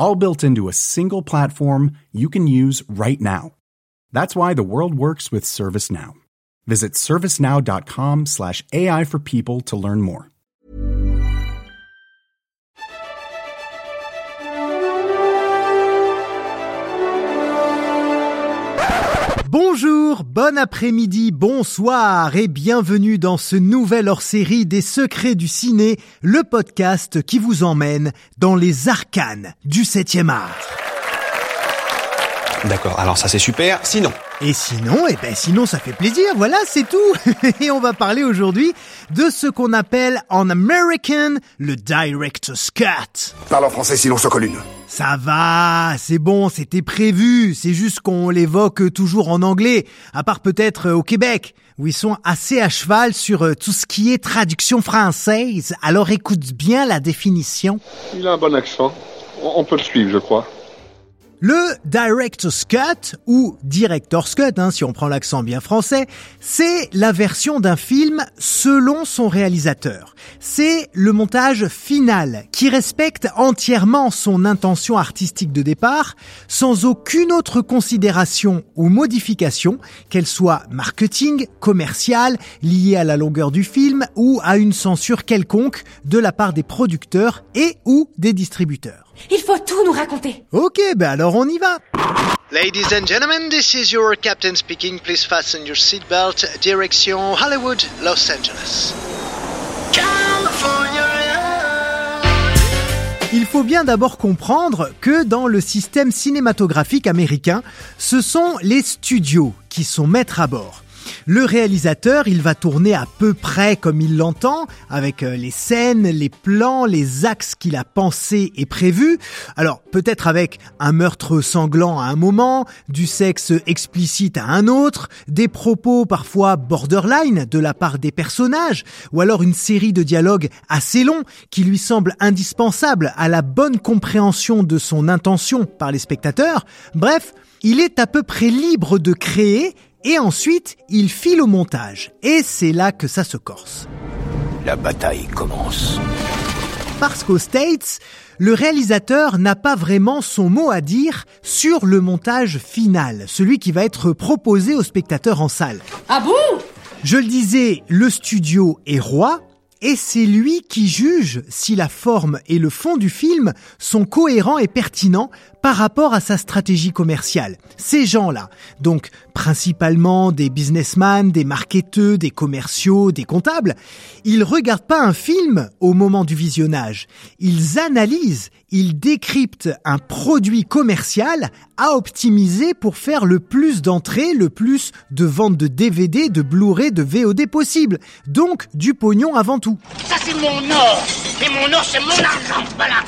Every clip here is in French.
all built into a single platform you can use right now. That's why the world works with ServiceNow. Visit servicenow.com slash AI for people to learn more. Bonjour, bon après-midi, bonsoir et bienvenue dans ce nouvel hors-série des secrets du ciné, le podcast qui vous emmène dans les arcanes du 7e art. D'accord, alors ça c'est super, sinon et sinon, eh ben sinon ça fait plaisir, voilà, c'est tout. Et on va parler aujourd'hui de ce qu'on appelle en American le director's cut. Parle en français sinon soit colline. Ça va, c'est bon, c'était prévu, c'est juste qu'on l'évoque toujours en anglais, à part peut-être euh, au Québec, où ils sont assez à cheval sur euh, tout ce qui est traduction française. Alors écoute bien la définition. Il a un bon accent, on peut le suivre je crois. Le Director's Cut, ou Director's Cut, hein, si on prend l'accent bien français, c'est la version d'un film selon son réalisateur. C'est le montage final qui respecte entièrement son intention artistique de départ, sans aucune autre considération ou modification, qu'elle soit marketing, commerciale, liée à la longueur du film ou à une censure quelconque de la part des producteurs et ou des distributeurs. Il faut tout nous raconter. Ok, ben alors on y va. Ladies and gentlemen, this is your captain speaking. Please fasten your seatbelt. Direction Hollywood, Los Angeles. Il faut bien d'abord comprendre que dans le système cinématographique américain, ce sont les studios qui sont maîtres à bord. Le réalisateur, il va tourner à peu près comme il l'entend, avec euh, les scènes, les plans, les axes qu'il a pensés et prévus. Alors peut-être avec un meurtre sanglant à un moment, du sexe explicite à un autre, des propos parfois borderline de la part des personnages, ou alors une série de dialogues assez longs qui lui semblent indispensables à la bonne compréhension de son intention par les spectateurs. Bref, il est à peu près libre de créer et ensuite, il file au montage. Et c'est là que ça se corse. La bataille commence. Parce qu'aux States, le réalisateur n'a pas vraiment son mot à dire sur le montage final, celui qui va être proposé au spectateur en salle. Ah bon? Je le disais, le studio est roi, et c'est lui qui juge si la forme et le fond du film sont cohérents et pertinents par rapport à sa stratégie commerciale. Ces gens-là, donc principalement des businessmen, des marketeurs, des commerciaux, des comptables, ils regardent pas un film au moment du visionnage. Ils analysent, ils décryptent un produit commercial à optimiser pour faire le plus d'entrées, le plus de ventes de DVD, de Blu-ray, de VOD possible. Donc du pognon avant tout. Ça c'est mon or Et mon or c'est mon argent Voilà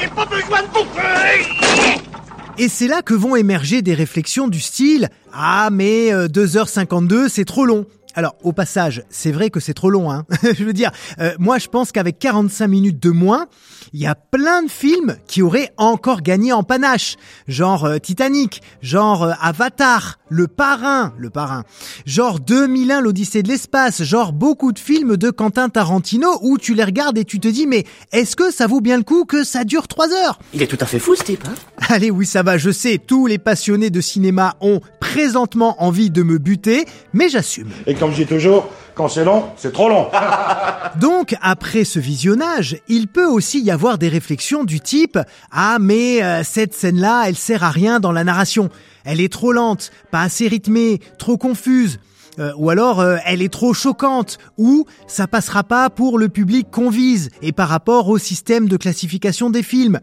J'ai pas besoin de bouffer et c'est là que vont émerger des réflexions du style Ah mais 2h52 euh, c'est trop long. Alors au passage, c'est vrai que c'est trop long. Hein. Je veux dire, euh, moi je pense qu'avec 45 minutes de moins, il y a plein de films qui auraient encore gagné en panache. Genre euh, Titanic, genre Avatar, Le Parrain, Le Parrain, genre 2001 l'Odyssée de l'espace, genre beaucoup de films de Quentin Tarantino où tu les regardes et tu te dis mais est-ce que ça vaut bien le coup que ça dure 3 heures? Il est tout à fait fou ce type, hein. Allez oui ça va, je sais, tous les passionnés de cinéma ont présentement envie de me buter, mais j'assume comme je dis toujours, quand c'est long, c'est trop long. Donc, après ce visionnage, il peut aussi y avoir des réflexions du type Ah, mais euh, cette scène-là, elle sert à rien dans la narration. Elle est trop lente, pas assez rythmée, trop confuse. Euh, ou alors euh, elle est trop choquante, ou ça passera pas pour le public qu'on vise et par rapport au système de classification des films.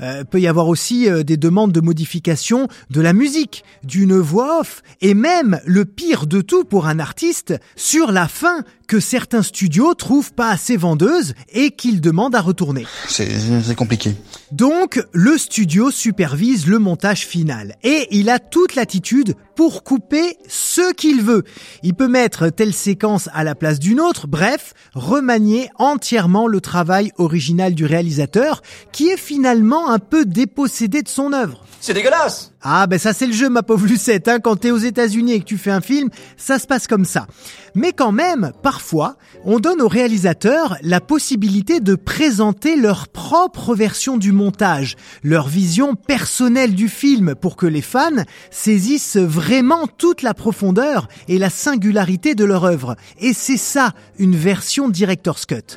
Euh, peut y avoir aussi euh, des demandes de modification de la musique, d'une voix off, et même le pire de tout pour un artiste, sur la fin, que certains studios trouvent pas assez vendeuses et qu'ils demandent à retourner. C'est compliqué. Donc, le studio supervise le montage final et il a toute l'attitude pour couper ce qu'il veut. Il peut mettre telle séquence à la place d'une autre, bref, remanier entièrement le travail original du réalisateur qui est finalement un peu dépossédé de son œuvre. C'est dégueulasse Ah ben ça c'est le jeu ma pauvre Lucette, hein. quand t'es aux États-Unis et que tu fais un film, ça se passe comme ça. Mais quand même, parfois, on donne aux réalisateurs la possibilité de présenter leur propre version du montage, leur vision personnelle du film pour que les fans saisissent vraiment toute la profondeur et la singularité de leur œuvre. Et c'est ça, une version Director's Cut.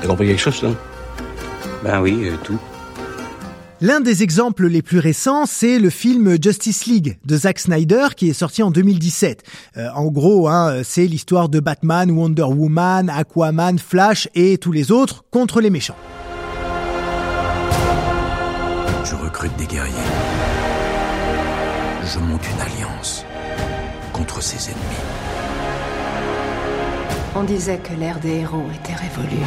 T'as compris quelque chose, là Ben oui, euh, tout. L'un des exemples les plus récents, c'est le film Justice League de Zack Snyder qui est sorti en 2017. Euh, en gros, hein, c'est l'histoire de Batman, Wonder Woman, Aquaman, Flash et tous les autres contre les méchants. Je recrute des guerriers. Je monte une alliance contre ses ennemis. On disait que l'ère des héros était révolue.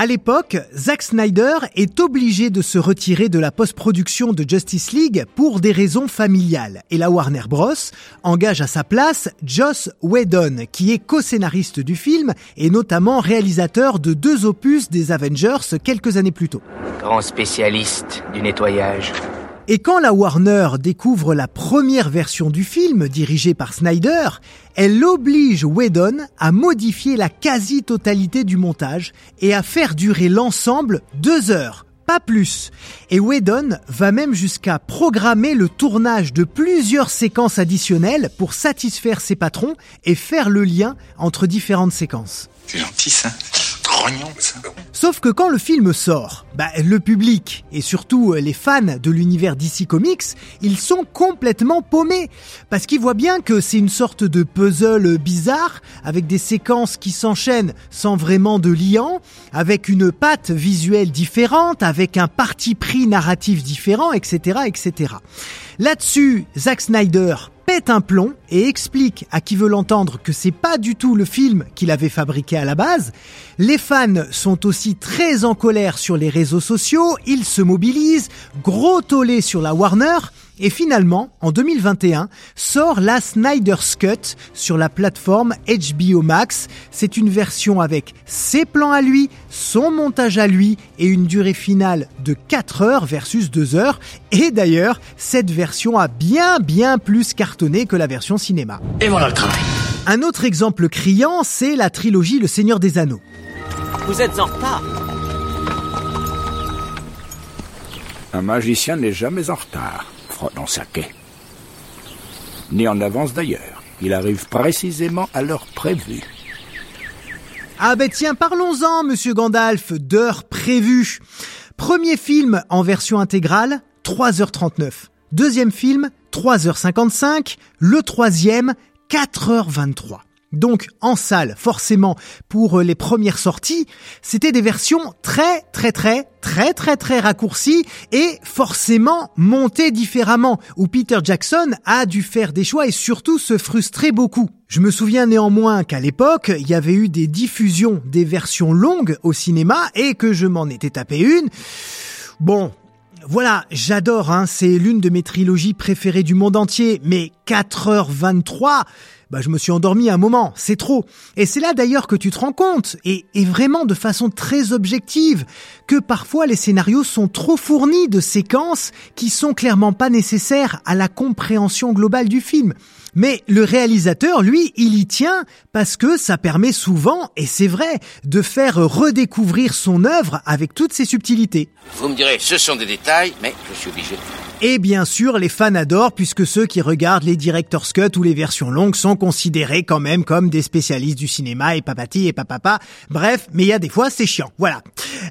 À l'époque, Zack Snyder est obligé de se retirer de la post-production de Justice League pour des raisons familiales. Et la Warner Bros. engage à sa place Joss Whedon, qui est co-scénariste du film et notamment réalisateur de deux opus des Avengers quelques années plus tôt. Grand spécialiste du nettoyage. Et quand la Warner découvre la première version du film, dirigée par Snyder, elle oblige Whedon à modifier la quasi-totalité du montage et à faire durer l'ensemble deux heures, pas plus. Et Whedon va même jusqu'à programmer le tournage de plusieurs séquences additionnelles pour satisfaire ses patrons et faire le lien entre différentes séquences. C'est gentil ça. Sauf que quand le film sort, bah, le public et surtout les fans de l'univers DC Comics, ils sont complètement paumés parce qu'ils voient bien que c'est une sorte de puzzle bizarre avec des séquences qui s'enchaînent sans vraiment de liant, avec une patte visuelle différente, avec un parti pris narratif différent, etc., etc. Là-dessus, Zack Snyder pète un plomb et explique à qui veut l'entendre que c'est pas du tout le film qu'il avait fabriqué à la base. Les fans sont aussi très en colère sur les réseaux sociaux, ils se mobilisent, gros tollé sur la Warner, et finalement, en 2021, sort la Snyder's Cut sur la plateforme HBO Max. C'est une version avec ses plans à lui, son montage à lui et une durée finale de 4 heures versus 2 heures. Et d'ailleurs, cette version a bien bien plus cartonné que la version cinéma. Et voilà le travail. Un autre exemple criant, c'est la trilogie Le Seigneur des Anneaux. Vous êtes en retard. Un magicien n'est jamais en retard, sa quai. Ni en avance d'ailleurs. Il arrive précisément à l'heure prévue. Ah ben tiens, parlons-en, monsieur Gandalf, d'heure prévue. Premier film en version intégrale, 3h39. Deuxième film, 3h55. Le troisième, 4h23. Donc en salle, forcément, pour les premières sorties, c'était des versions très très très très très très raccourcies et forcément montées différemment, où Peter Jackson a dû faire des choix et surtout se frustrer beaucoup. Je me souviens néanmoins qu'à l'époque, il y avait eu des diffusions des versions longues au cinéma et que je m'en étais tapé une. Bon, voilà, j'adore, hein, c'est l'une de mes trilogies préférées du monde entier, mais 4h23, bah je me suis endormi un moment, c'est trop. Et c'est là d'ailleurs que tu te rends compte, et, vraiment de façon très objective, que parfois les scénarios sont trop fournis de séquences qui sont clairement pas nécessaires à la compréhension globale du film. Mais le réalisateur, lui, il y tient parce que ça permet souvent, et c'est vrai, de faire redécouvrir son œuvre avec toutes ses subtilités. Vous me direz, ce sont des détails, mais je suis obligé. Et bien sûr, les fans adorent puisque ceux qui regardent les director's cut ou les versions longues sont considérés quand même comme des spécialistes du cinéma et papati et papapa. Bref, mais il y a des fois c'est chiant. Voilà.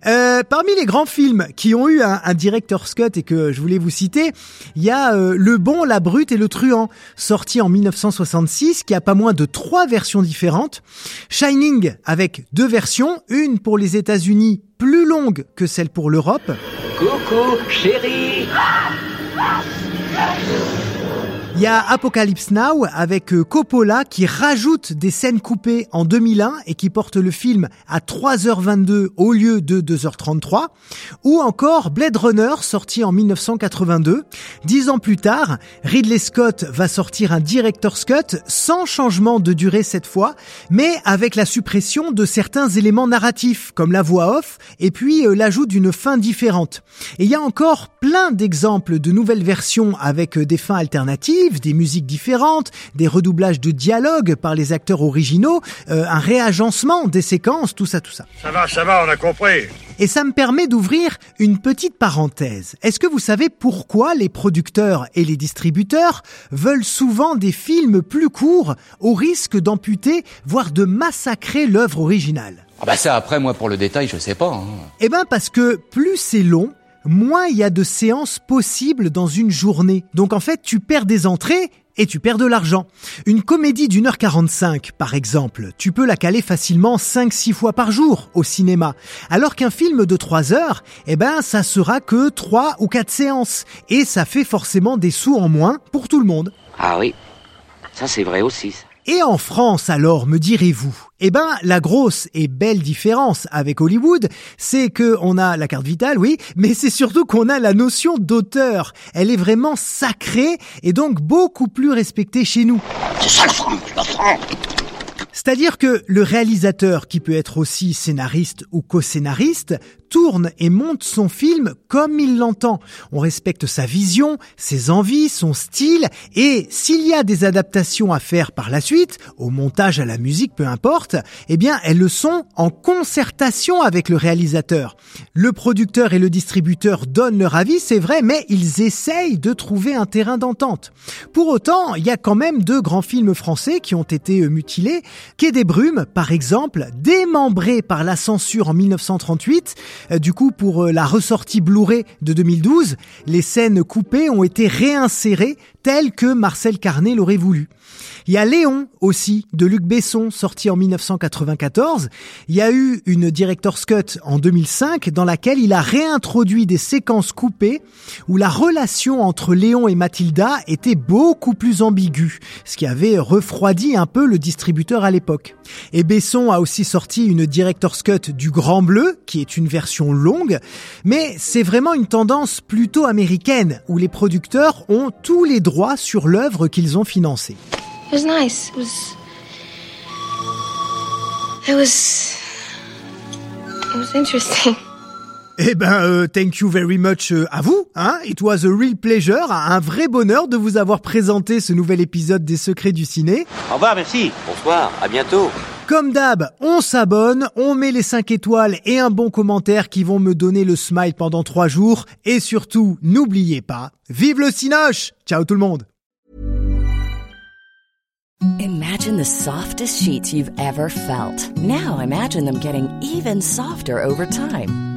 Euh, parmi les grands films qui ont eu un, un director's cut et que je voulais vous citer, il y a euh, Le Bon, la Brute et le Truand, sorti en 1966, qui a pas moins de trois versions différentes. Shining avec deux versions, une pour les États-Unis plus longue que celle pour l'Europe. Coucou, chérie Ah! Il y a Apocalypse Now avec euh, Coppola qui rajoute des scènes coupées en 2001 et qui porte le film à 3h22 au lieu de 2h33. Ou encore Blade Runner sorti en 1982. Dix ans plus tard, Ridley Scott va sortir un director's cut sans changement de durée cette fois, mais avec la suppression de certains éléments narratifs comme la voix off et puis euh, l'ajout d'une fin différente. Et il y a encore plein d'exemples de nouvelles versions avec euh, des fins alternatives des musiques différentes, des redoublages de dialogues par les acteurs originaux, euh, un réagencement des séquences, tout ça, tout ça. Ça va, ça va, on a compris. Et ça me permet d'ouvrir une petite parenthèse. Est-ce que vous savez pourquoi les producteurs et les distributeurs veulent souvent des films plus courts au risque d'amputer, voire de massacrer l'œuvre originale? Ah bah ça après moi pour le détail je sais pas. Hein. Eh ben parce que plus c'est long, moins il y a de séances possibles dans une journée. Donc en fait, tu perds des entrées et tu perds de l'argent. Une comédie d'une heure 45, par exemple, tu peux la caler facilement 5-6 fois par jour au cinéma. Alors qu'un film de 3 heures, eh ben, ça sera que 3 ou 4 séances. Et ça fait forcément des sous en moins pour tout le monde. Ah oui, ça c'est vrai aussi. Et en France alors, me direz-vous? Eh ben, la grosse et belle différence avec Hollywood, c'est que on a la carte vitale, oui, mais c'est surtout qu'on a la notion d'auteur. Elle est vraiment sacrée et donc beaucoup plus respectée chez nous. C'est ça la France, la France c'est-à-dire que le réalisateur, qui peut être aussi scénariste ou co-scénariste, tourne et monte son film comme il l'entend. On respecte sa vision, ses envies, son style, et s'il y a des adaptations à faire par la suite, au montage, à la musique, peu importe, eh bien elles le sont en concertation avec le réalisateur. Le producteur et le distributeur donnent leur avis, c'est vrai, mais ils essayent de trouver un terrain d'entente. Pour autant, il y a quand même deux grands films français qui ont été mutilés, Quai des Brumes, par exemple, démembré par la censure en 1938. Euh, du coup, pour euh, la ressortie Blu-ray de 2012, les scènes coupées ont été réinsérées telles que Marcel Carnet l'aurait voulu. Il y a Léon aussi, de Luc Besson, sorti en 1994. Il y a eu une director's cut en 2005 dans laquelle il a réintroduit des séquences coupées où la relation entre Léon et Mathilda était beaucoup plus ambiguë, ce qui avait refroidi un peu le distributeur à l'époque. Et Besson a aussi sorti une director's cut du Grand Bleu, qui est une version longue, mais c'est vraiment une tendance plutôt américaine, où les producteurs ont tous les droits sur l'œuvre qu'ils ont financée. It was nice. It was. It was. It was interesting. Eh ben, euh, thank you very much euh, à vous. Hein It was a real pleasure, un vrai bonheur de vous avoir présenté ce nouvel épisode des Secrets du Ciné. Au revoir, merci. Bonsoir, à bientôt. Comme d'hab, on s'abonne, on met les 5 étoiles et un bon commentaire qui vont me donner le smile pendant 3 jours. Et surtout, n'oubliez pas, vive le Cinoche Ciao tout le monde Imagine the softest sheets you've ever felt. Now imagine them getting even softer over time.